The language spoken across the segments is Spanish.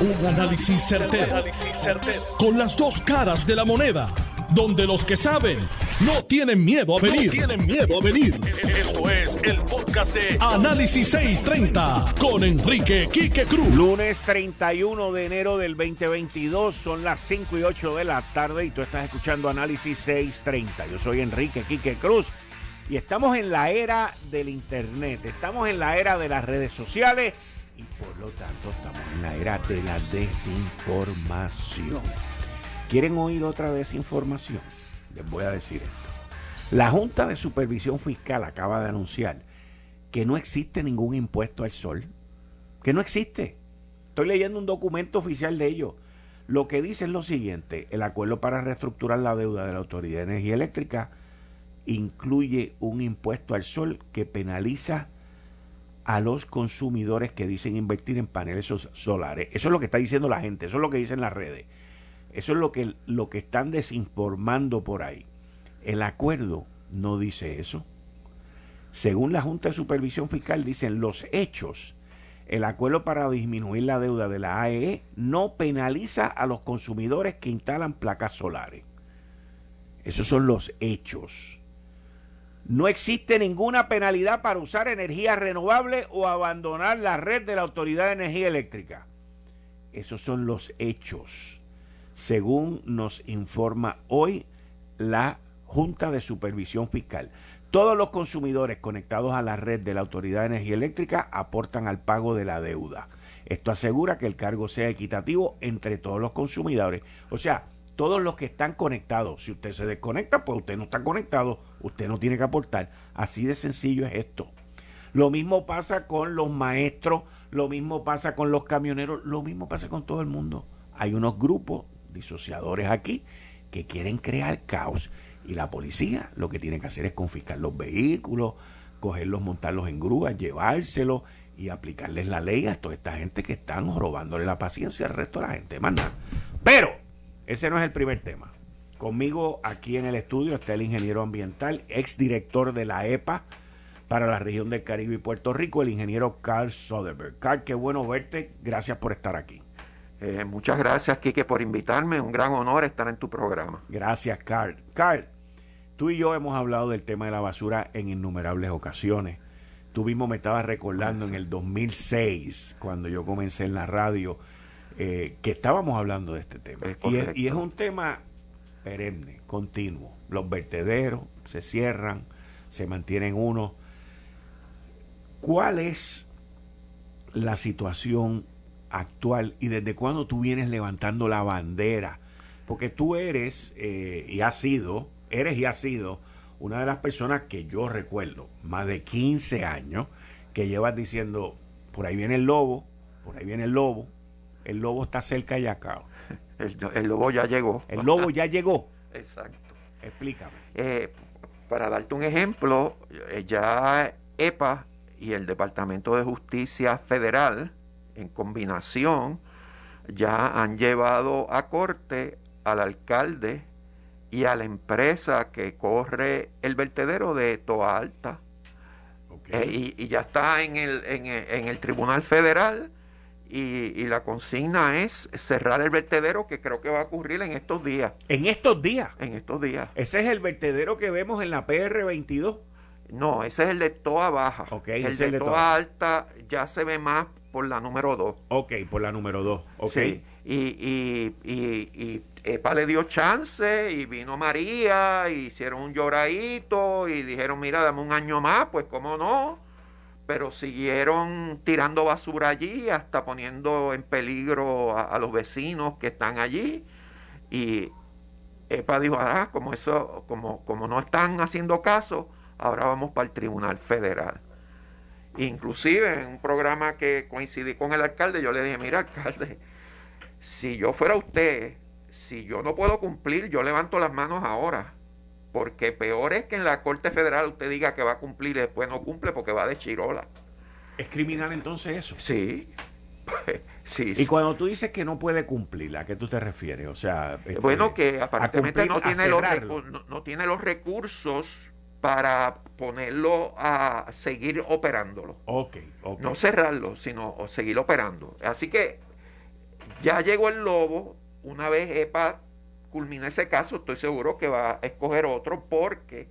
Un análisis certero, Con las dos caras de la moneda. Donde los que saben no tienen miedo a venir. tienen miedo a venir. Esto es el podcast de Análisis 630 con Enrique Quique Cruz. Lunes 31 de enero del 2022. Son las 5 y 8 de la tarde y tú estás escuchando Análisis 630. Yo soy Enrique Quique Cruz. Y estamos en la era del Internet. Estamos en la era de las redes sociales y por lo tanto estamos en la era de la desinformación. ¿Quieren oír otra desinformación? Les voy a decir esto. La Junta de Supervisión Fiscal acaba de anunciar que no existe ningún impuesto al sol. Que no existe. Estoy leyendo un documento oficial de ellos. Lo que dice es lo siguiente, el acuerdo para reestructurar la deuda de la Autoridad de Energía Eléctrica incluye un impuesto al sol que penaliza a los consumidores que dicen invertir en paneles solares. Eso es lo que está diciendo la gente, eso es lo que dicen las redes. Eso es lo que, lo que están desinformando por ahí. El acuerdo no dice eso. Según la Junta de Supervisión Fiscal, dicen los hechos. El acuerdo para disminuir la deuda de la AEE no penaliza a los consumidores que instalan placas solares. Esos son los hechos. No existe ninguna penalidad para usar energía renovable o abandonar la red de la Autoridad de Energía Eléctrica. Esos son los hechos, según nos informa hoy la Junta de Supervisión Fiscal. Todos los consumidores conectados a la red de la Autoridad de Energía Eléctrica aportan al pago de la deuda. Esto asegura que el cargo sea equitativo entre todos los consumidores. O sea, todos los que están conectados. Si usted se desconecta, pues usted no está conectado, usted no tiene que aportar. Así de sencillo es esto. Lo mismo pasa con los maestros, lo mismo pasa con los camioneros, lo mismo pasa con todo el mundo. Hay unos grupos disociadores aquí que quieren crear caos y la policía lo que tiene que hacer es confiscar los vehículos, cogerlos, montarlos en grúas, llevárselos y aplicarles la ley a toda esta gente que están robándole la paciencia al resto de la gente. Más Pero ese no es el primer tema. Conmigo aquí en el estudio está el ingeniero ambiental, exdirector de la EPA para la región del Caribe y Puerto Rico, el ingeniero Carl Soderberg. Carl, qué bueno verte. Gracias por estar aquí. Eh, muchas gracias, Quique, por invitarme. Un gran honor estar en tu programa. Gracias, Carl. Carl, tú y yo hemos hablado del tema de la basura en innumerables ocasiones. Tú mismo me estabas recordando en el 2006, cuando yo comencé en la radio, eh, que estábamos hablando de este tema. y, es, un tema perenne, continuo. Los vertederos se cierran, se mantienen unos. ¿Cuál es la situación actual y desde cuándo tú vienes levantando la bandera? Porque tú eres eh, y has sido, eres y has sido una de las personas que yo recuerdo, más de 15 años, que llevas diciendo, por ahí viene el lobo, por ahí viene el lobo, el lobo está cerca y acá. El, lobo ya llegó. El lobo ya llegó. Exacto. Explícame. Eh, para darte un ejemplo, eh, ya EPA y el Departamento de Justicia Federal, en combinación, ya han llevado a corte al alcalde y a la empresa que corre el vertedero de Toa Alta. Eh, y, ya está en el, en, en el Tribunal Federal y, la consigna es cerrar el vertedero que creo que va a ocurrir en estos días. ¿En estos días? En estos días. ¿Ese es el vertedero que vemos en la PR22? No, ese es el de Toa Baja. el de, Toa, Alta ya se ve más por la número 2. Ok, por la número 2. Okay. Y, y, y, Epa le dio chance y vino María, y hicieron un lloradito y dijeron, mira, dame un año más, pues cómo no pero siguieron tirando basura allí, hasta poniendo en peligro a, los vecinos que están allí. Y EPA dijo, ah, como eso, como, como no están haciendo caso, ahora vamos para el Tribunal Federal. Inclusive en un programa que coincidí con el alcalde, yo le dije, mira, alcalde, si yo fuera usted, si yo no puedo cumplir, yo levanto las manos ahora porque peor es que en la Corte Federal usted diga que va a cumplir y después no cumple porque va de chirola. ¿Es criminal entonces eso? Sí. sí, Y cuando tú dices que no puede cumplir, ¿a qué tú te refieres? O sea, este, bueno, que aparentemente no, tiene los no, tiene los recursos para ponerlo a seguir operándolo. Ok, ok. No cerrarlo, sino seguir operando. Así que Ya llegó el lobo, una vez EPA culmina ese caso, estoy seguro que va a escoger otro porque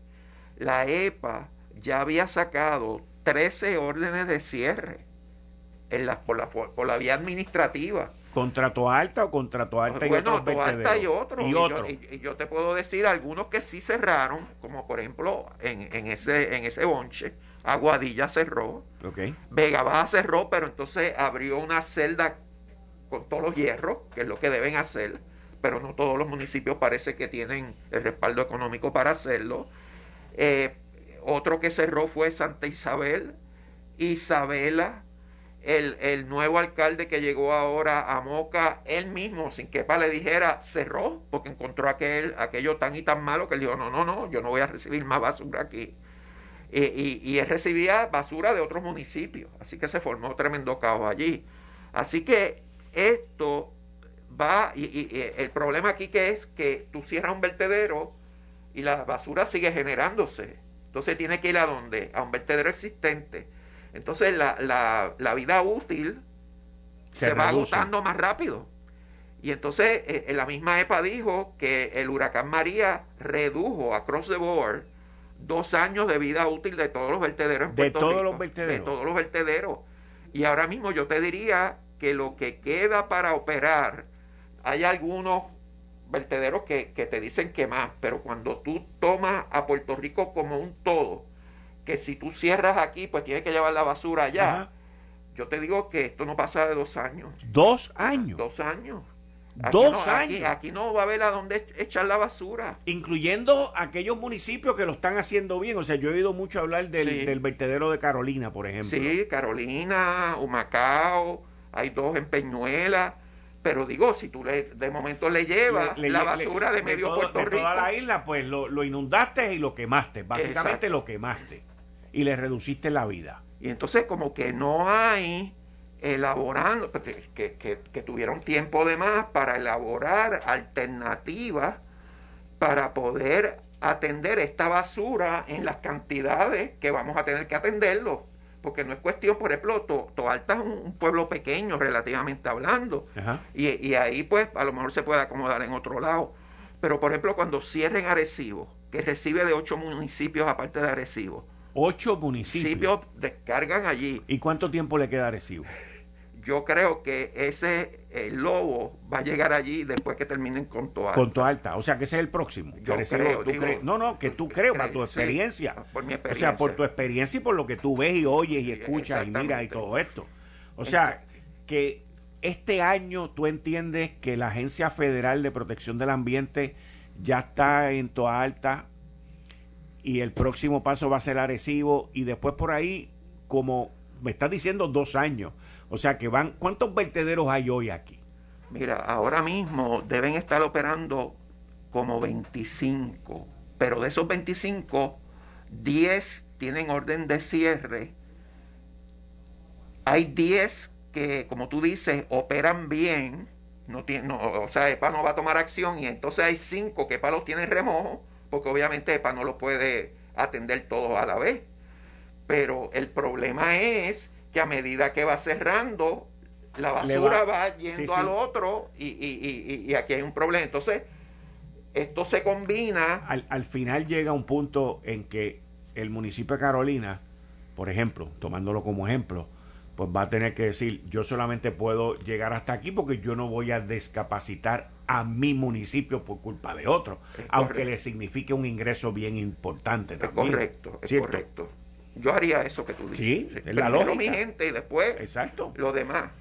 la EPA ya había sacado 13 órdenes de cierre en la, por, la, por la vía administrativa. ¿Contrato alta o contrato alta y bueno, alta y otro. Y, Yo, yo, te puedo decir algunos que sí cerraron, como por ejemplo en, en ese, en ese bonche, Aguadilla cerró, okay. Vega Baja cerró, pero entonces abrió una celda con todos los hierros, que es lo que deben hacer, pero no todos los municipios parece que tienen el respaldo económico para hacerlo. Eh, otro que cerró fue Santa Isabel, Isabela, el, el, nuevo alcalde que llegó ahora a Moca, él mismo, sin que le dijera, cerró, porque encontró aquel, aquello tan y tan malo que él dijo, no, no, no, yo no voy a recibir más basura aquí. Y, y, él recibía basura de otros municipios, así que se formó tremendo caos allí. Así que esto va, y, y el problema aquí que es que tú cierras un vertedero y la basura sigue generándose. Entonces tiene que ir a dónde? A un vertedero existente entonces la, la, vida útil se, va agotando más rápido. Y entonces en eh, la misma EPA dijo que el huracán María redujo across the board dos años de vida útil de todos los vertederos en de todos los vertederos. De todos los vertederos. Y ahora mismo yo te diría que lo que queda para operar, hay algunos vertederos que, que te dicen que más, pero cuando tú tomas a Puerto Rico como un todo, que si tú cierras aquí, pues tienes que llevar la basura allá. Yo te digo que esto no pasa de dos años. ¿Dos años? Dos años. dos años. Aquí, no va a haber a dónde echar la basura. Incluyendo aquellos municipios que lo están haciendo bien. O sea, yo he oído mucho hablar del, del vertedero de Carolina, por ejemplo. Sí, Carolina, Humacao, hay dos en Peñuela. Pero digo, si tú le, de momento le llevas la basura de medio Puerto Rico. toda la isla, pues lo, lo, inundaste y lo quemaste. Básicamente lo quemaste y le reduciste la vida. Y entonces como que no hay elaborando, pues, que, que, tuvieron tiempo de más para elaborar alternativas para poder atender esta basura en las cantidades que vamos a tener que atenderlo. Porque no es cuestión, por ejemplo, Toalta es un, pueblo pequeño relativamente hablando. Y, y, ahí pues a lo mejor se puede acomodar en otro lado. Pero por ejemplo cuando cierren Arecibo, que recibe de ocho municipios aparte de Arecibo, Ocho municipios. descargan allí. ¿Y cuánto tiempo le queda a Arecibo? Yo creo que ese lobo va a llegar allí después que terminen con Toalta. Con Toalta, o sea que ese es el próximo. Yo creo, no, no, que tú crees, por tu experiencia. por mi experiencia. O sea, por tu experiencia y por lo que tú ves y oyes y escuchas y miras y todo esto. O sea, que este año tú entiendes que la Agencia Federal de Protección del Ambiente ya está en Toalta y el próximo paso va a ser Arecibo y después por ahí, como me estás diciendo, dos años. O sea que van, ¿cuántos vertederos hay hoy aquí? Mira, ahora mismo deben estar operando como 25, pero de esos 25, 10 tienen orden de cierre. Hay 10 que, como tú dices, operan bien, no tiene, o sea, EPA no va a tomar acción y entonces hay 5 que EPA los tiene remojo porque obviamente EPA no lo puede atender todos a la vez. Pero el problema es que a medida que va cerrando, la basura va, yendo al otro y, y, y, aquí hay un problema. Entonces, esto se combina. Al, al final llega un punto en que el municipio de Carolina, por ejemplo, tomándolo como ejemplo, pues va a tener que decir, yo solamente puedo llegar hasta aquí porque yo no voy a descapacitar a mi municipio por culpa de otro, aunque le signifique un ingreso bien importante es correcto, es correcto. Yo haría eso que tú dices. Sí, es la lógica. mi gente y después Exacto. lo demás.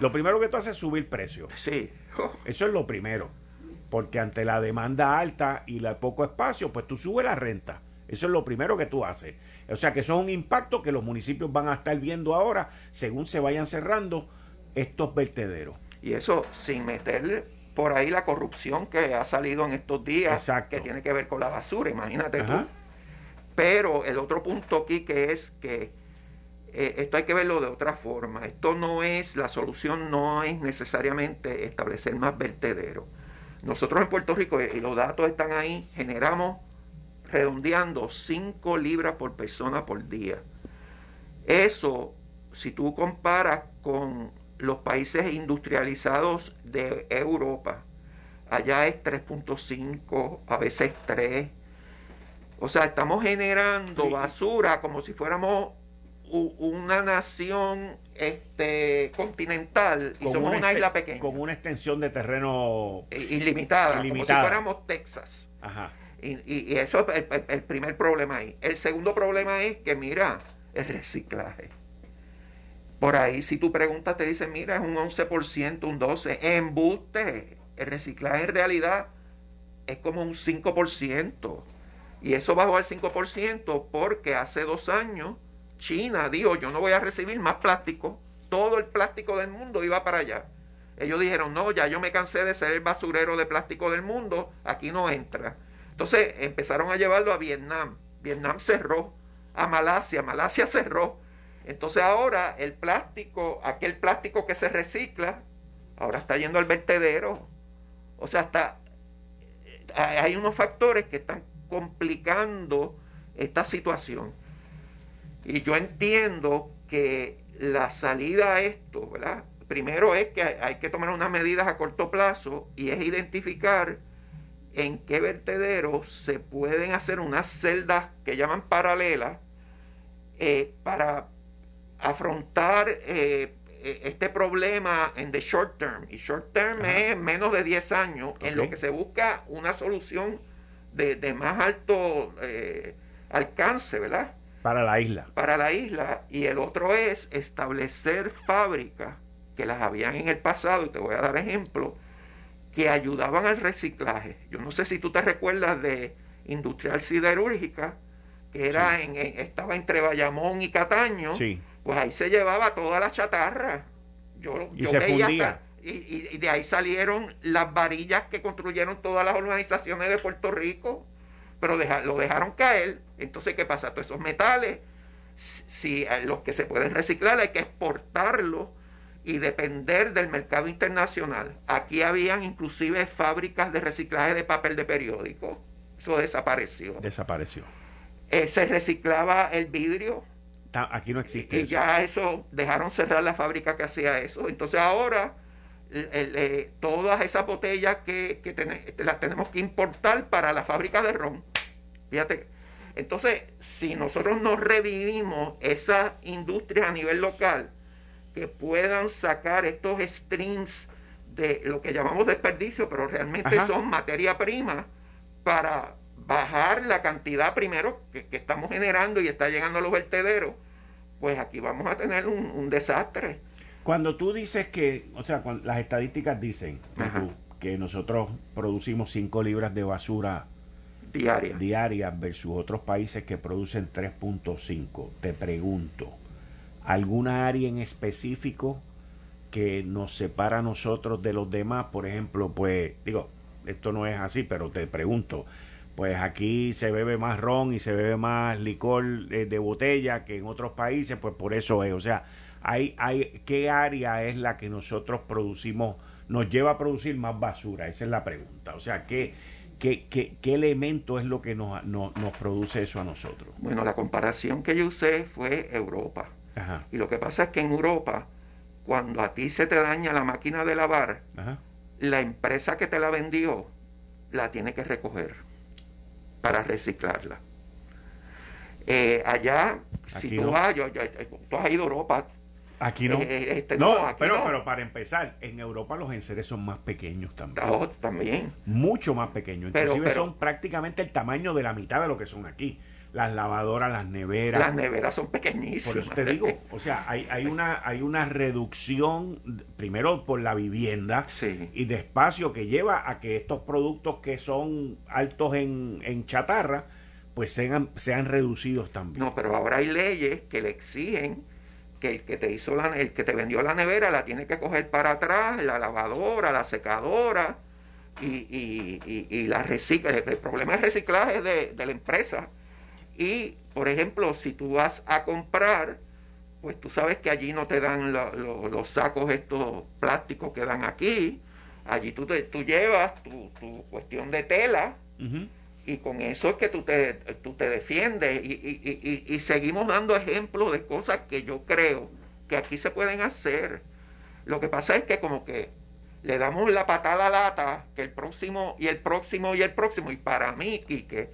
Lo primero que tú haces es subir precio. Sí. Eso es lo primero. Porque ante la demanda alta y el poco espacio, pues tú subes la renta. Eso es lo primero que tú haces. O sea que eso es un impacto que los municipios van a estar viendo ahora según se vayan cerrando estos vertederos. Y eso sin meter por ahí la corrupción que ha salido en estos días, que tiene que ver con la basura, imagínate tú. Pero el otro punto aquí que es que eh, esto hay que verlo de otra forma. Esto no es, la solución no es necesariamente establecer más vertederos. Nosotros en Puerto Rico, y los datos están ahí, generamos redondeando 5 libras por persona por día. Eso, si tú comparas con los países industrializados de Europa. Allá es 3.5, a veces 3. O sea, estamos generando basura como si fuéramos una nación este, continental y somos una isla pequeña. Con una extensión de terreno ilimitada, como si fuéramos Texas. Y, eso es el, primer problema ahí. El segundo problema es que, mira, el reciclaje. Por ahí, si tú preguntas, te dicen, mira, es un 11%, un 12%. Embuste. El reciclaje en realidad es como un 5%. Y eso bajó al 5% porque hace dos años China dijo, yo no voy a recibir más plástico. Todo el plástico del mundo iba para allá. Ellos dijeron, no, ya yo me cansé de ser el basurero de plástico del mundo, aquí no entra. Entonces empezaron a llevarlo a Vietnam. Vietnam cerró. A Malasia, Malasia cerró. Entonces ahora el plástico, aquel plástico que se recicla, ahora está yendo al vertedero. O sea, está, hay unos factores que están complicando esta situación. Y yo entiendo que la salida a esto, ¿verdad? Primero es que hay que tomar unas medidas a corto plazo y es identificar en qué vertederos se pueden hacer unas celdas que llaman paralelas eh, para afrontar eh, este problema en the short term. Y short term es menos de 10 años en lo que se busca una solución de, más alto eh, alcance, ¿verdad? Para la isla. Para la isla. Y el otro es establecer fábricas que las habían en el pasado, y te voy a dar ejemplo, que ayudaban al reciclaje. Yo no sé si tú te recuerdas de Industrial Siderúrgica, que era en, estaba entre Bayamón y Cataño. Sí. Pues ahí se llevaba toda la chatarra. Yo, y se fundía. Y, y de ahí salieron las varillas que construyeron todas las organizaciones de Puerto Rico pero lo dejaron caer. Entonces, ¿qué pasa? Todos esos metales, si, eh, los que se pueden reciclar, hay que exportarlos y depender del mercado internacional. Aquí habían inclusive fábricas de reciclaje de papel de periódico. Eso desapareció. Desapareció. Eh, se reciclaba el vidrio. Aquí no existe. Y ya eso, dejaron cerrar la fábrica que hacía eso. Entonces ahora eh, todas esas botellas que, las tenemos que importar para la fábrica de ron. Fíjate. Entonces, si nosotros no revivimos esa industria a nivel local, que puedan sacar estos streams de lo que llamamos desperdicio, pero realmente son materia prima para bajar la cantidad primero que, estamos generando y está llegando a los vertederos, pues aquí vamos a tener un desastre. Cuando tú dices que, o sea, las estadísticas dicen que nosotros producimos 5 libras de basura diaria. diaria versus otros países que producen 3.5, te pregunto, ¿alguna área en específico que nos separa a nosotros de los demás? Por ejemplo, pues, digo, esto no es así, pero te pregunto, pues aquí se bebe más ron y se bebe más licor de, de botella que en otros países, pues por eso es, o sea, hay, hay, ¿qué área es la que nosotros producimos, nos lleva a producir más basura? Esa es la pregunta. O sea, ¿qué, qué, qué, qué elemento es lo que nos, nos, produce eso a nosotros? Bueno, la comparación que yo usé fue Europa. Y lo que pasa es que en Europa, cuando a ti se te daña la máquina de lavar, la empresa que te la vendió la tiene que recoger para reciclarla. Eh, allá, si tú, vas, yo, tú has ido a Europa, Aquí no. Eh, este, no, pero, pero para empezar, en Europa los enseres son más pequeños también. Oh, también. Mucho más pequeños. Inclusive son prácticamente el tamaño de la mitad de lo que son aquí. Las lavadoras, las neveras. Las neveras son pequeñísimas. Por eso te digo, o sea, hay, hay, una, hay una reducción, primero por la vivienda y de espacio que lleva a que estos productos que son altos en, en chatarra, pues sean, sean reducidos también. No, pero ahora hay leyes que le exigen que el que te hizo la, el que te vendió la nevera la tiene que coger para atrás, la lavadora, la secadora y, la recicla. El, problema es reciclaje de, de la empresa. Y, por ejemplo, si tú vas a comprar, pues tú sabes que allí no te dan los sacos estos plásticos que dan aquí. Allí tú, te, tú llevas tu, tu cuestión de tela y con eso es que tú te, tú te defiendes y, y, y, y, seguimos dando ejemplos de cosas que yo creo que aquí se pueden hacer. Lo que pasa es que como que le damos la patada lata, que el próximo y el próximo y el próximo, y para mí, Quique,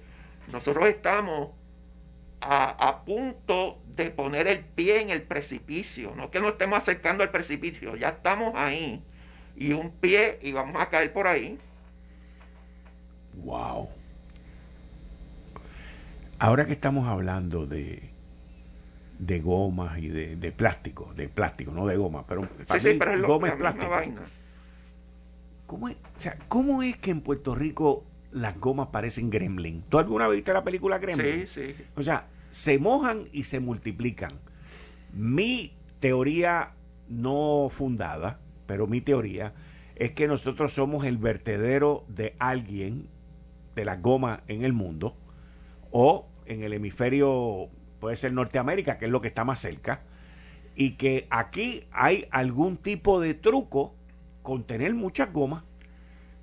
nosotros estamos a, punto de poner el pie en el precipicio, no que nos estemos acercando al precipicio, ya estamos ahí, y un pie y vamos a caer por ahí. Wow. Ahora que estamos hablando de, de gomas y de, plástico, de plástico, no de goma, pero, sí, sí, pero es goma es plástico. Vaina. ¿Cómo es, o sea, ¿Cómo es que en Puerto Rico las gomas parecen gremlin? ¿Tú alguna vez viste la película Gremlin? Sí, sí. O sea, se mojan y se multiplican. Mi teoría no fundada, pero mi teoría es que nosotros somos el vertedero de alguien de la goma en el mundo o en el hemisferio, puede ser Norteamérica, que es lo que está más cerca, y que aquí hay algún tipo de truco con tener muchas gomas.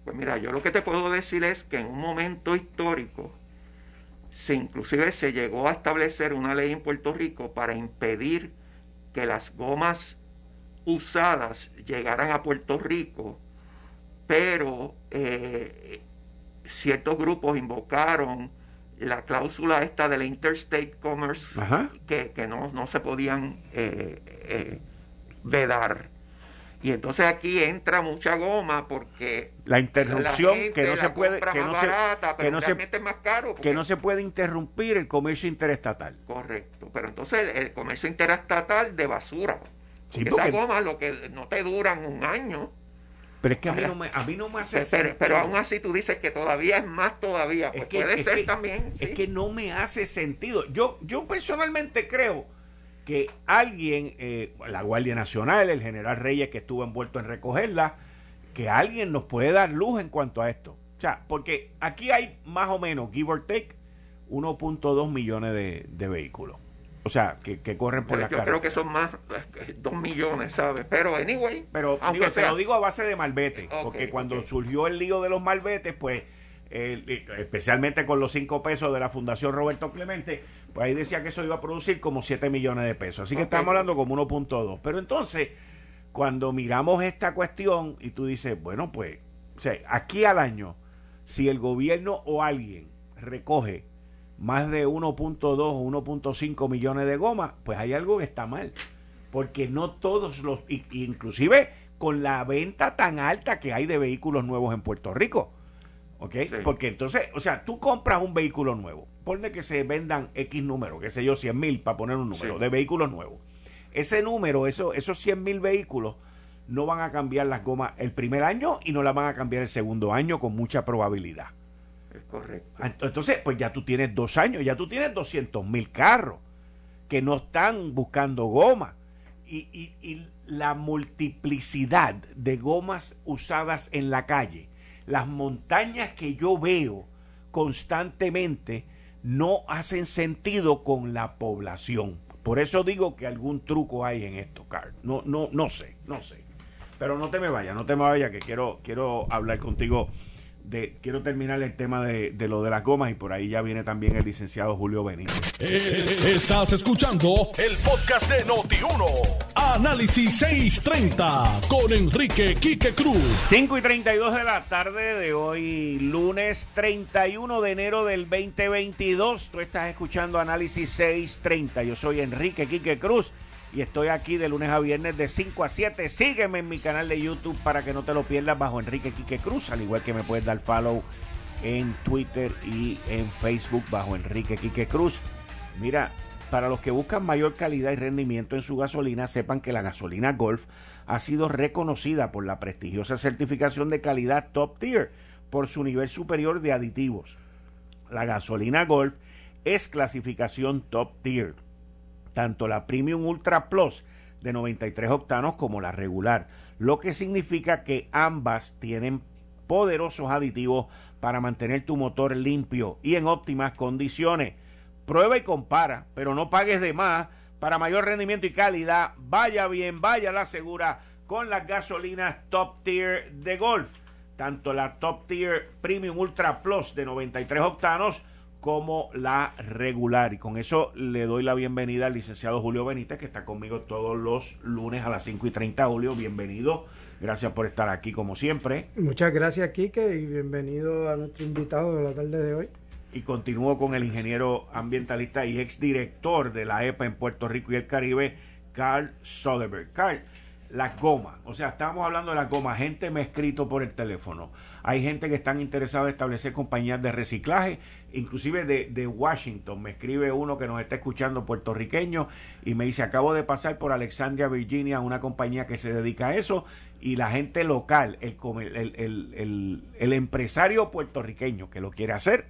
Pues mira, yo lo que te puedo decir es que en un momento histórico, se inclusive se llegó a establecer una ley en Puerto Rico para impedir que las gomas usadas llegaran a Puerto Rico, pero eh, ciertos grupos invocaron la cláusula esta de la Interstate Commerce que, no, se podían eh, eh, vedar. Y entonces aquí entra mucha goma porque la interrupción que no se puede que no se, que no se, más caro que no se puede interrumpir el comercio interestatal. Correcto, pero entonces el, comercio interestatal de basura. esa goma lo que no te duran un año. Pero es que a mí no me, a mí no me hace pero, pero, aún así tú dices que todavía es más todavía. Pues puede ser también. Es que no me hace sentido. Yo, yo personalmente creo que alguien, eh, la Guardia Nacional, el general Reyes que estuvo envuelto en recogerla, que alguien nos puede dar luz en cuanto a esto. O sea, porque aquí hay más o menos, give or take, 1.2 millones de, vehículos. O sea, que, corren por la Yo creo que son más, 2 millones, ¿sabes? Pero, anyway. Pero aunque digo, lo digo a base de malvete. porque cuando surgió el lío de los malvetes, pues especialmente con los 5 pesos de la Fundación Roberto Clemente, pues ahí decía que eso iba a producir como 7 millones de pesos. Así que estamos hablando como 1.2. Pero entonces, cuando miramos esta cuestión y tú dices, bueno, pues, o sea, aquí al año, si el gobierno o alguien recoge más de 1.2 o 1.5 millones de gomas, pues hay algo que está mal. Porque no todos los, inclusive con la venta tan alta que hay de vehículos nuevos en Puerto Rico ¿Ok? Porque entonces, o sea, tú compras un vehículo nuevo, ponle que se vendan X número, qué sé yo, 100 mil para poner un número de vehículos nuevos. Ese número, eso, esos 100 mil vehículos, no van a cambiar las gomas el primer año y no las van a cambiar el segundo año con mucha probabilidad. Correcto. Entonces, pues ya tú tienes dos años, ya tú tienes 200 mil carros que no están buscando goma. Y, y, y la multiplicidad de gomas usadas en la calle las montañas que yo veo constantemente no hacen sentido con la población. Por eso digo que algún truco hay en esto, Carl. No, no, no sé, no sé. Pero no te me vayas, no te me vayas, que quiero, quiero hablar contigo quiero terminar el tema de, lo de las gomas y por ahí ya viene también el licenciado Julio Benítez. Eh, estás escuchando el podcast de Noti1. Análisis 630 con Enrique Quique Cruz. 5 y 32 de la tarde de hoy, lunes 31 de enero del 2022. Tú estás escuchando Análisis 630. Yo soy Enrique Quique Cruz y estoy aquí de lunes a viernes de 5 a 7. Sígueme en mi canal de YouTube para que no te lo pierdas bajo Enrique Quique Cruz, al igual que me puedes dar follow en Twitter y en Facebook bajo Enrique Quique Cruz. Mira, para los que buscan mayor calidad y rendimiento en su gasolina, sepan que la gasolina Golf ha sido reconocida por la prestigiosa certificación de calidad Top Tier por su nivel superior de aditivos. La gasolina Golf es clasificación Top Tier tanto la Premium Ultra Plus de 93 octanos como la regular, lo que significa que ambas tienen poderosos aditivos para mantener tu motor limpio y en óptimas condiciones. Prueba y compara, pero no pagues de más para mayor rendimiento y calidad. Vaya bien, vaya la segura con las gasolinas Top Tier de Golf. Tanto la Top Tier Premium Ultra Plus de 93 octanos como la regular. Y con eso le doy la bienvenida al licenciado Julio Benítez, que está conmigo todos los lunes a las 5 y 30. Julio, bienvenido. Gracias por estar aquí como siempre. Muchas gracias, Quique, y bienvenido a nuestro invitado de la tarde de hoy. Y continúo con el ingeniero ambientalista y exdirector de la EPA en Puerto Rico y el Caribe, Carl Soderberg. Carl, las gomas. O sea, estábamos hablando de las gomas. Gente me ha escrito por el teléfono. Hay gente que están interesados en establecer compañías de reciclaje, inclusive de, de, Washington. Me escribe uno que nos está escuchando puertorriqueño y me dice, acabo de pasar por Alexandria, Virginia, una compañía que se dedica a eso y la gente local, el, el, el, el empresario puertorriqueño que lo quiere hacer,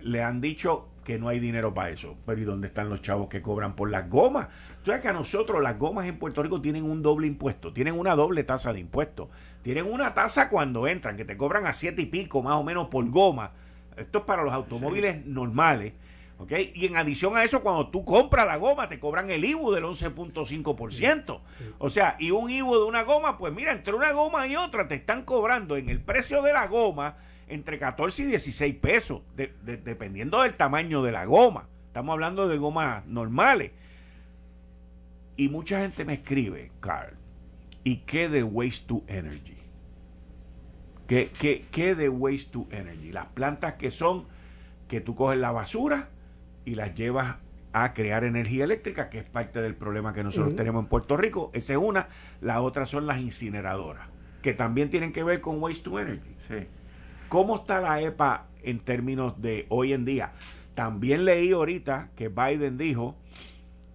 le han dicho que no hay dinero para eso. Pero ¿y dónde están los chavos que cobran por las gomas? Tú sabes que a nosotros las gomas en Puerto Rico tienen un doble impuesto, tienen una doble tasa de impuesto. Tienen una tasa cuando entran, que te cobran a siete y pico más o menos por goma. Esto es para los automóviles normales. ¿ok? Y en adición a eso, cuando tú compras la goma, te cobran el IBU del 11.5%. O sea, y un IBU de una goma, pues mira, entre una goma y otra te están cobrando en el precio de la goma entre 14 y 16 pesos, dependiendo del tamaño de la goma. Estamos hablando de gomas normales. Y mucha gente me escribe, Carl, ¿y qué de waste to energy? ¿Qué, qué, qué de waste to energy? Las plantas que son que tú coges la basura y las llevas a crear energía eléctrica, que es parte del problema que nosotros tenemos en Puerto Rico. Esa es una. La otra son las incineradoras, que también tienen que ver con waste to energy. Sí. ¿Cómo está la EPA en términos de hoy en día? También leí ahorita que Biden dijo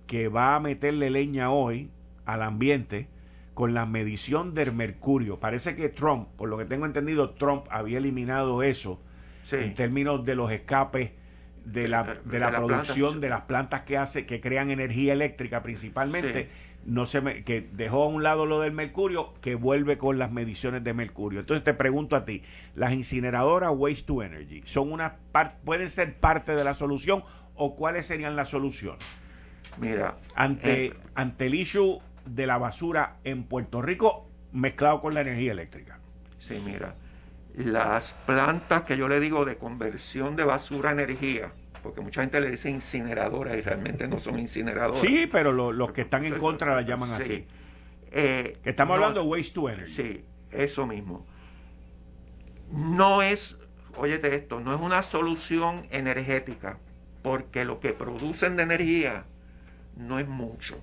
que va a meterle leña hoy al ambiente con la medición del mercurio. Parece que Trump, por lo que tengo entendido, Trump había eliminado eso en términos de los escapes de la, de la, producción de las plantas que hace que crean energía eléctrica principalmente no se me, que dejó a un lado lo del mercurio, que vuelve con las mediciones de mercurio. Entonces te pregunto a ti, las incineradoras waste to energy son una pueden ser parte de la solución o cuáles serían las soluciones? Mira, ante eh, ante el issue de la basura en Puerto Rico mezclado con la energía eléctrica. Sí, mira, las plantas que yo le digo de conversión de basura a energía, porque mucha gente le dice incineradora y realmente no son incineradoras. Sí, pero los que están en contra la llaman así. Eh, estamos hablando de waste to energy. Sí, eso mismo. No es, óyete esto, no es una solución energética, porque lo que producen de energía no es mucho.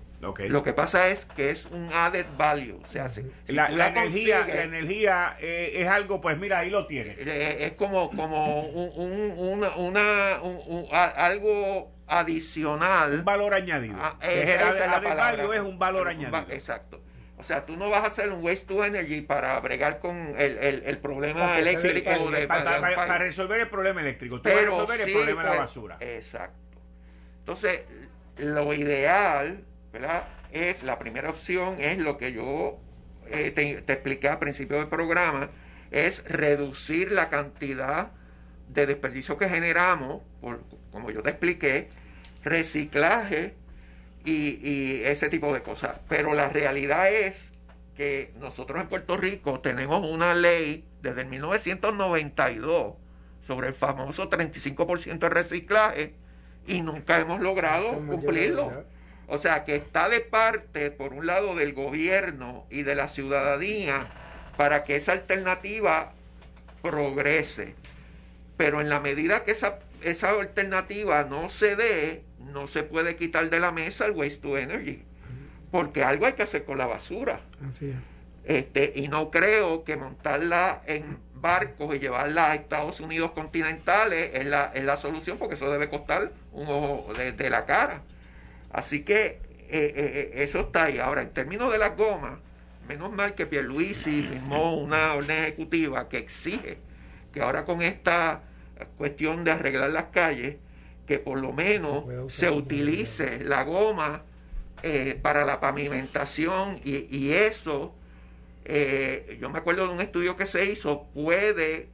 Lo que pasa es que es un added value. O sea, la, energía, la energía eh, es algo, pues mira, ahí lo tiene. Eh, es como, como un, una, algo adicional. Un valor añadido. Ah, es, added value es un valor añadido. exacto. O sea, tú no vas a hacer un waste to energy para bregar con el, el, problema eléctrico. para, resolver el problema eléctrico. Tú vas a resolver el problema de la pues, basura. Exacto. Entonces, lo ideal ¿verdad? Es la primera opción, es lo que yo eh, te, expliqué al principio del programa, es reducir la cantidad de desperdicio que generamos, por, como yo te expliqué, reciclaje y, y, ese tipo de cosas. Pero la realidad es que nosotros en Puerto Rico tenemos una ley desde el 1992 sobre el famoso 35% de reciclaje y nunca hemos logrado cumplirlo. O sea, que está de parte, por un lado, del gobierno y de la ciudadanía para que esa alternativa progrese. Pero en la medida que esa, esa alternativa no se dé, no se puede quitar de la mesa el waste to energy. Porque algo hay que hacer con la basura. Este, y no creo que montarla en barcos y llevarla a Estados Unidos continentales es la, es la solución, porque eso debe costar un ojo de la cara. Así que eh, eh, eh, eso está ahí. Ahora, en términos de las gomas, menos mal que Pierluisi firmó una orden ejecutiva que exige que ahora con esta cuestión de arreglar las calles, que por lo menos se, utilice la goma para la pavimentación y, eso, yo me acuerdo de un estudio que se hizo, puede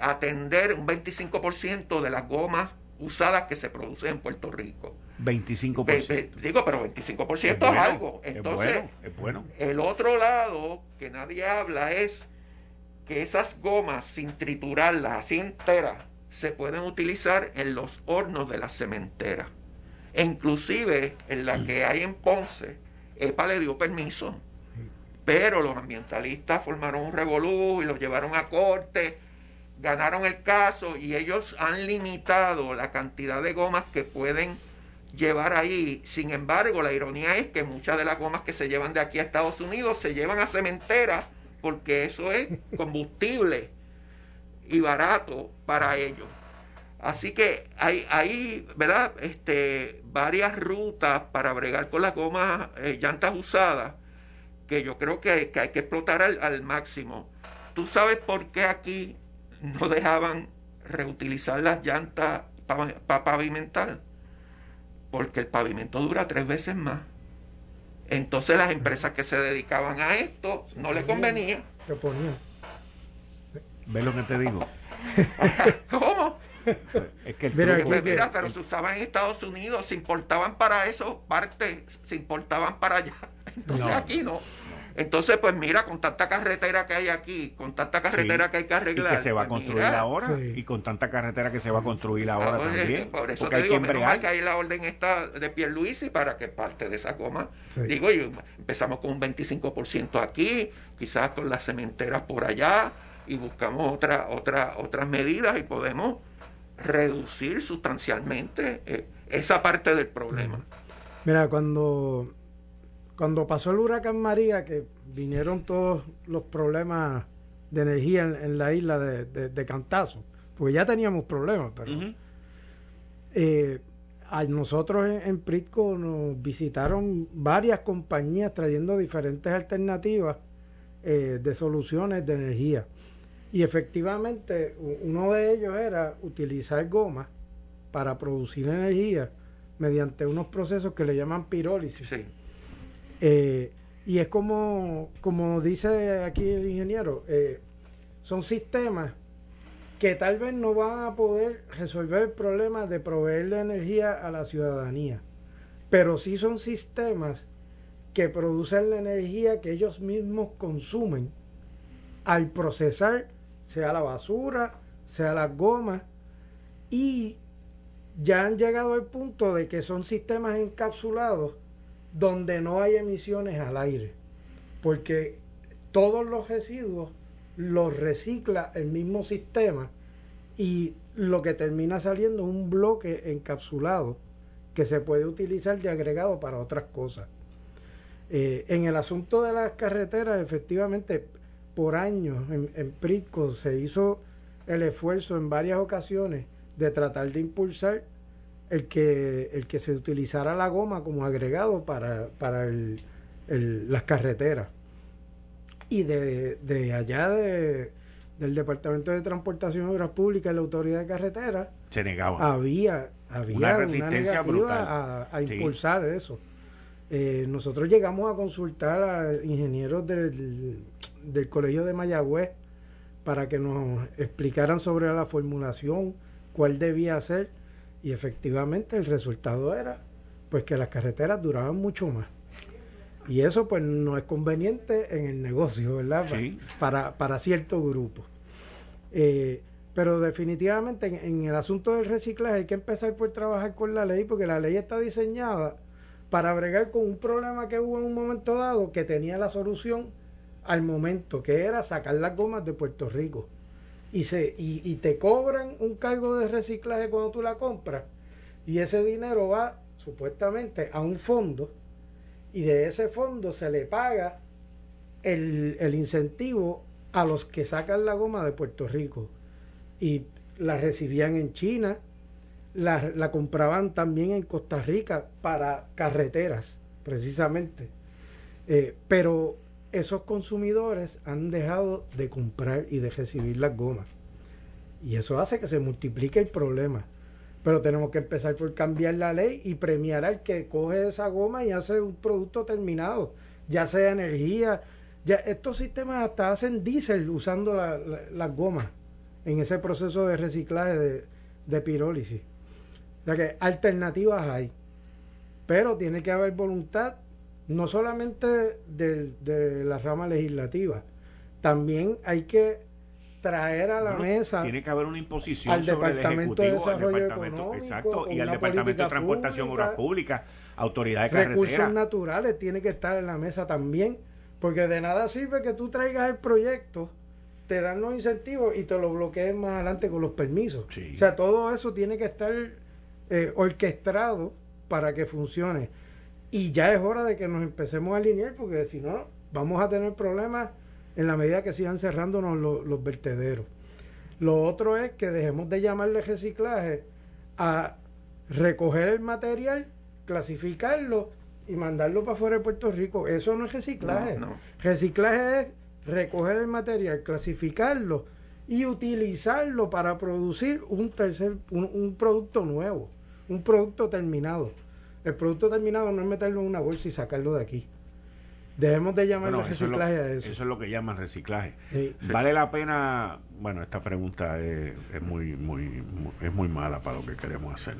atender un 25% de las gomas usadas que se producen en Puerto Rico. 25%. digo, pero 25% es, algo. Entonces, es bueno, el otro lado que nadie habla es que esas gomas, sin triturarlas así enteras, se pueden utilizar en los hornos de la cementera. E inclusive en la que hay en Ponce, EPA le dio permiso, pero los ambientalistas formaron un revolú y los llevaron a corte, ganaron el caso y ellos han limitado la cantidad de gomas que pueden llevar ahí. Sin embargo, la ironía es que muchas de las gomas que se llevan de aquí a Estados Unidos se llevan a cementeras porque eso es combustible y barato para ellos. Así que hay, hay ¿verdad? Este, varias rutas para bregar con las gomas, eh, llantas usadas, que yo creo que, hay que explotar al, máximo. ¿Tú sabes por qué aquí no dejaban reutilizar las llantas para pavimentar? Porque el pavimento dura tres veces más. Entonces las empresas que se dedicaban a esto no les convenía. Se ponían. ¿Ves lo que te digo? ¿Cómo? Es que mira, pero se usaban en Estados Unidos, se importaban para eso partes, se importaban para allá. Entonces aquí no. Entonces, pues mira, con tanta carretera que hay aquí, con tanta carretera que hay que arreglar. Y que se va a pues construir ahora. Y con tanta carretera que se va a construir ahora ah, pues, también. Por eso te digo, menos mal que hay la orden esta de Pierluisi para que parte de esa goma. Digo, empezamos con un 25% aquí, quizás con las cementeras por allá, y buscamos otra, otra, otras medidas y podemos reducir sustancialmente eh, esa parte del problema. Mira, cuando, cuando pasó el huracán María, que vinieron todos los problemas de energía en, la isla de, Cantazo, porque ya teníamos problemas, pero eh, a nosotros en, en, Pritco nos visitaron varias compañías trayendo diferentes alternativas eh, de soluciones de energía. Y efectivamente, uno de ellos era utilizar goma para producir energía mediante unos procesos que le llaman pirólisis. Eh, y es como, como dice aquí el ingeniero, eh, son sistemas que tal vez no van a poder resolver el problema de proveerle energía a la ciudadanía, pero sí son sistemas que producen la energía que ellos mismos consumen. Al procesar sea la basura, sea las gomas, y ya han llegado al punto de que son sistemas encapsulados donde no hay emisiones al aire, porque todos los residuos los recicla el mismo sistema y lo que termina saliendo es un bloque encapsulado que se puede utilizar de agregado para otras cosas. Eh, en el asunto de las carreteras, efectivamente, por años en, en se hizo el esfuerzo en varias ocasiones de tratar de impulsar el que, el que se utilizara la goma como agregado para, para el, las carreteras. Y de, de allá de, del Departamento de Transportación y Obras Públicas y la Autoridad de Carreteras se negaba. Había, había una resistencia brutal. a, impulsar eso. Eh, nosotros llegamos a consultar a ingenieros del, del Colegio de Mayagüez para que nos explicaran sobre la formulación, cuál debía ser, y efectivamente el resultado era pues que las carreteras duraban mucho más. Y eso pues no es conveniente en el negocio, ¿verdad? Para, para ciertos grupos. Eh, pero definitivamente en, en, el asunto del reciclaje hay que empezar por trabajar con la ley, porque la ley está diseñada para bregar con un problema que hubo en un momento dado que tenía la solución al momento, que era sacar las gomas de Puerto Rico. Y, se, y, te cobran un cargo de reciclaje cuando tú la compras. Y ese dinero va supuestamente a un fondo. Y de ese fondo se le paga el, el incentivo a los que sacan la goma de Puerto Rico. Y la recibían en China, la, la, compraban también en Costa Rica para carreteras, precisamente. Eh, pero esos consumidores han dejado de comprar y de recibir las gomas. Y eso hace que se multiplique el problema. Pero tenemos que empezar por cambiar la ley y premiar al que coge esa goma y hace un producto terminado, ya sea energía. Ya estos sistemas hasta hacen diésel usando las gomas en ese proceso de reciclaje de, de pirólisis. O sea que alternativas hay. Pero tiene que haber voluntad no solamente de, la rama legislativa, también hay que traer a la mesa. Tiene que haber una imposición al sobre Departamento el Ejecutivo, de Desarrollo Económico, exacto, y al Departamento de Transportación, Obras Públicas, Autoridad de Carretera. Recursos naturales tiene que estar en la mesa también, porque de nada sirve que tú traigas el proyecto, te dan los incentivos y te lo bloqueen más adelante con los permisos. O sea, todo eso tiene que estar eh, orquestado para que funcione. Y ya es hora de que nos empecemos a alinear, porque si no, vamos a tener problemas en la medida que sigan cerrándonos los, vertederos. Lo otro es que dejemos de llamarle reciclaje a recoger el material, clasificarlo y mandarlo para fuera de Puerto Rico. Eso no es reciclaje. Reciclaje es recoger el material, clasificarlo y utilizarlo para producir un tercer, un producto nuevo, un producto terminado. El producto terminado no es meterlo en una bolsa y sacarlo de aquí. Debemos de llamar reciclaje a eso. Eso es lo que llaman reciclaje. Vale la pena, bueno, esta pregunta es, muy, muy, es muy mala para lo que queremos hacer.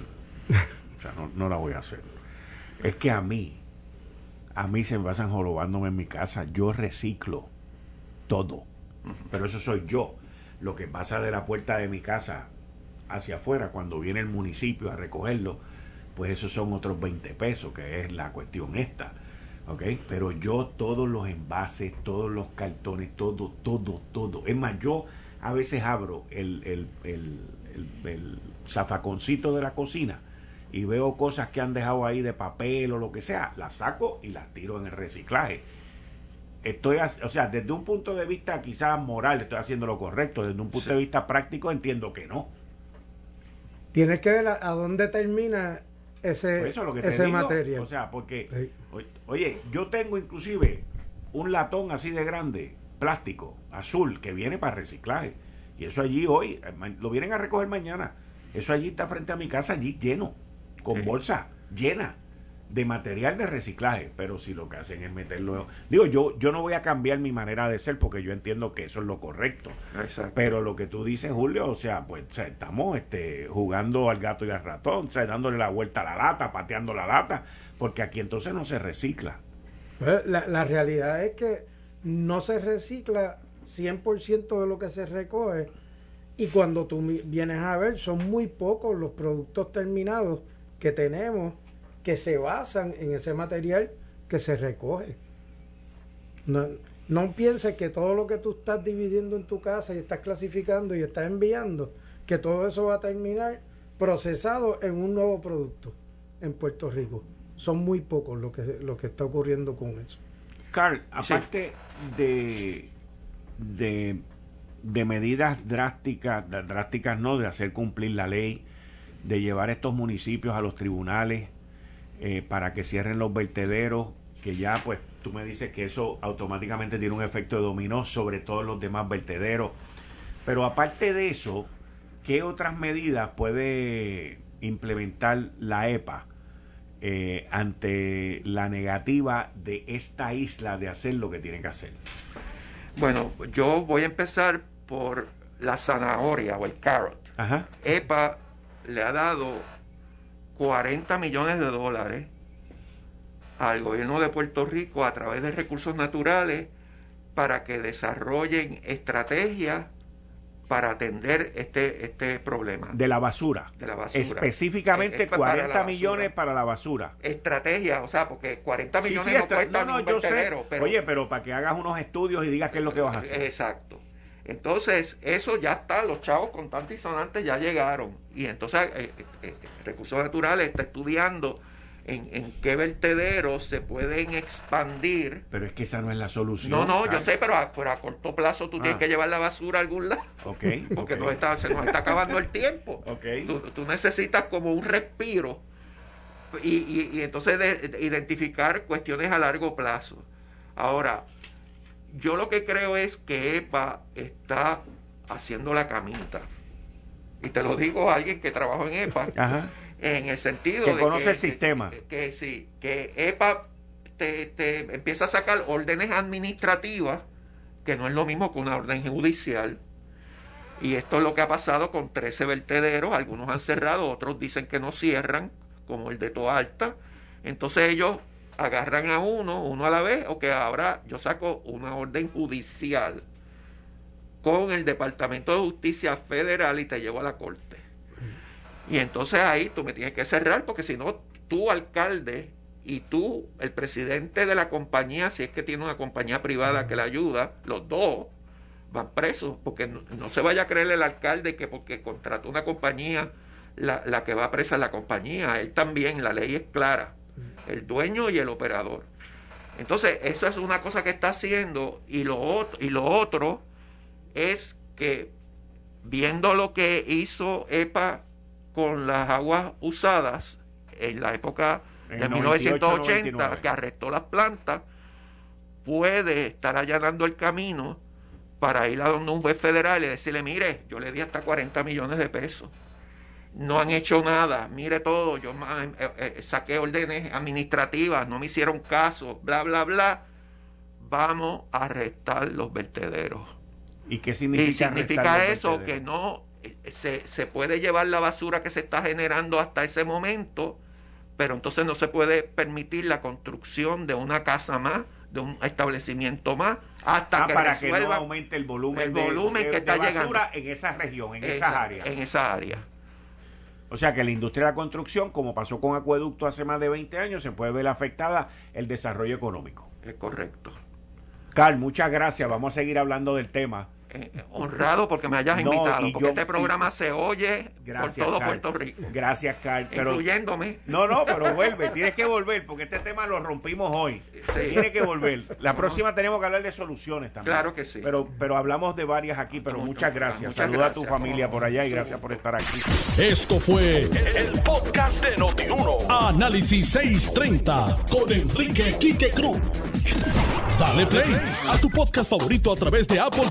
o sea, no, la voy a hacer. Es que a mí, a mí se me pasan jorobándome en mi casa. Yo reciclo todo. Pero eso soy yo. Lo que pasa de la puerta de mi casa hacia afuera, cuando viene el municipio a recogerlo, pues esos son otros 20 pesos, que es la cuestión esta. ¿ok? Pero yo todos los envases, todos los cartones, todo, todo, todo. Es más, yo a veces abro el, el, el, el, zafaconcito de la cocina y veo cosas que han dejado ahí de papel o lo que sea, las saco y las tiro en el reciclaje. Estoy, o sea, desde un punto de vista quizás moral estoy haciendo lo correcto, desde un punto de vista práctico entiendo que no. Tienes que ver a, a dónde termina ese, ese material. O sea, porque, oye, yo tengo inclusive un latón así de grande, plástico, azul, que viene para reciclaje. Y eso allí hoy, eh, lo vienen a recoger mañana. Eso allí está frente a mi casa, allí lleno, con bolsa llena de material de reciclaje, pero si lo que hacen es meterlo, digo yo, yo no voy a cambiar mi manera de ser porque yo entiendo que eso es lo correcto. Pero lo que tú dices, Julio, o sea, pues estamos este, jugando al gato y al ratón, o sea, dándole la vuelta a la lata, pateando la lata, porque aquí entonces no se recicla. Pues, la, la realidad es que no se recicla 100% de lo que se recoge y cuando tú vienes a ver son muy pocos los productos terminados que tenemos que se basan en ese material que se recoge. No, no pienses que todo lo que tú estás dividiendo en tu casa y estás clasificando y estás enviando, que todo eso va a terminar procesado en un nuevo producto en Puerto Rico. Son muy pocos lo que, lo que está ocurriendo con eso. Carl, aparte de, de, de medidas drásticas, drásticas no, de hacer cumplir la ley, de llevar estos municipios a los tribunales, eh, para que cierren los vertederos, que ya pues tú me dices que eso automáticamente tiene un efecto de dominó sobre todos los demás vertederos. Pero aparte de eso, ¿qué otras medidas puede implementar la EPA eh, ante la negativa de esta isla de hacer lo que tiene que hacer? Bueno, yo voy a empezar por la zanahoria o el carrot. EPA le ha dado 40 millones de dólares al gobierno de Puerto Rico a través de recursos naturales para que desarrollen estrategias para atender este, este problema. De la basura. De la basura. Específicamente 40 millones para la basura. Estrategia, o sea, porque 40 millones no cuestan no, yo Pero, Oye, pero para que hagas unos estudios y digas qué es lo que vas a hacer. Exacto. Entonces, eso ya está, los chavos con tanto y sonante ya llegaron. Y entonces, eh, eh, eh, Recursos Naturales está estudiando en, qué vertederos se pueden expandir. Pero es que esa no es la solución. No, no, yo sé, pero a, corto plazo tú tienes ah. que llevar la basura a algún lado. Ok. Porque Nos está, se nos está acabando el tiempo. Okay. Tú, necesitas como un respiro y, y, entonces identificar cuestiones a largo plazo. Ahora, yo lo que creo es que EPA está haciendo la camita. Y te lo digo a alguien que trabajó en EPA. En el sentido de conoce que, el sistema. Que, sí, que EPA te, te empieza a sacar órdenes administrativas, que no es lo mismo que una orden judicial. Y esto es lo que ha pasado con 13 vertederos. Algunos han cerrado, otros dicen que no cierran, como el de Toalta. Entonces ellos agarran a uno, uno a la vez, o que ahora yo saco una orden judicial con el Departamento de Justicia Federal y te llevo a la corte. Y entonces ahí tú me tienes que cerrar porque si no, tú alcalde y tú, el presidente de la compañía, si es que tiene una compañía privada que le ayuda, los dos van presos, porque no, se vaya a creer el alcalde que porque contrató una compañía, la, la que va presa es la compañía, él también, la ley es clara, el dueño y el operador. Entonces, eso es una cosa que está haciendo y lo, otro, y lo otro es que viendo lo que hizo EPA con las aguas usadas en la época de 1980, que arrestó las plantas, puede estar allanando el camino para ir a donde un juez federal y decirle, mire, yo le di hasta 40 millones de pesos. No han hecho nada, mire todo, yo eh, eh, saqué órdenes administrativas, no me hicieron caso, bla, bla, bla. Vamos a arrestar los vertederos. ¿Y qué significa? Y significa eso, que no eh, se, se puede llevar la basura que se está generando hasta ese momento, pero entonces no se puede permitir la construcción de una casa más, de un establecimiento más, hasta ah, que para que no aumente el volumen, el volumen que está llegando en esa región, en esa, área. En esa área. O sea que la industria de la construcción, como pasó con Acueducto hace más de 20 años, se puede ver afectada el desarrollo económico. Es correcto. Carl, muchas gracias. Vamos a seguir hablando del tema. Eh, honrado porque me hayas invitado, porque este programa se oye por todo Puerto Rico. Gracias, Carl. incluyéndome. No, no, pero vuelve, tienes que volver, porque este tema lo rompimos hoy. Sí. Tienes que volver. La próxima tenemos que hablar de soluciones también. Claro que sí. Pero, pero hablamos de varias aquí, pero muchas gracias. Saluda a tu familia por allá y gracias por estar aquí. Esto fue el, podcast de Notiuno. Análisis 630 con Enrique Quique Cruz. Dale play a tu podcast favorito a través de Apple